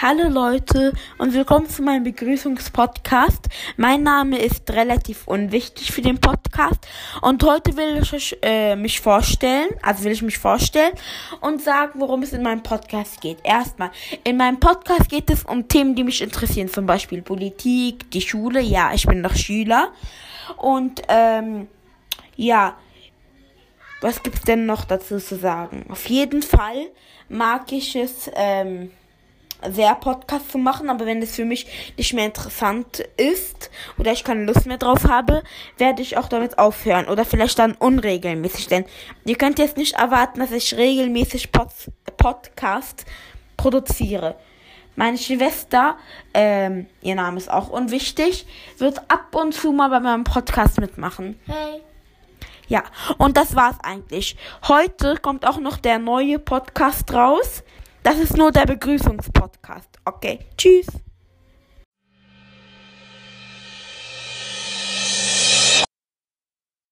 Hallo Leute und willkommen zu meinem Begrüßungspodcast. Mein Name ist relativ unwichtig für den Podcast und heute will ich äh, mich vorstellen, also will ich mich vorstellen und sagen, worum es in meinem Podcast geht. Erstmal, in meinem Podcast geht es um Themen, die mich interessieren, zum Beispiel Politik, die Schule. Ja, ich bin noch Schüler und ähm, ja. Was gibt's denn noch dazu zu sagen? Auf jeden Fall mag ich es, ähm, sehr Podcast zu machen, aber wenn es für mich nicht mehr interessant ist oder ich keine Lust mehr drauf habe, werde ich auch damit aufhören oder vielleicht dann unregelmäßig, denn ihr könnt jetzt nicht erwarten, dass ich regelmäßig Pod Podcast produziere. Meine Schwester, ähm, ihr Name ist auch unwichtig, wird ab und zu mal bei meinem Podcast mitmachen. Hey. Ja, und das war's eigentlich. Heute kommt auch noch der neue Podcast raus. Das ist nur der Begrüßungspodcast. Okay, tschüss.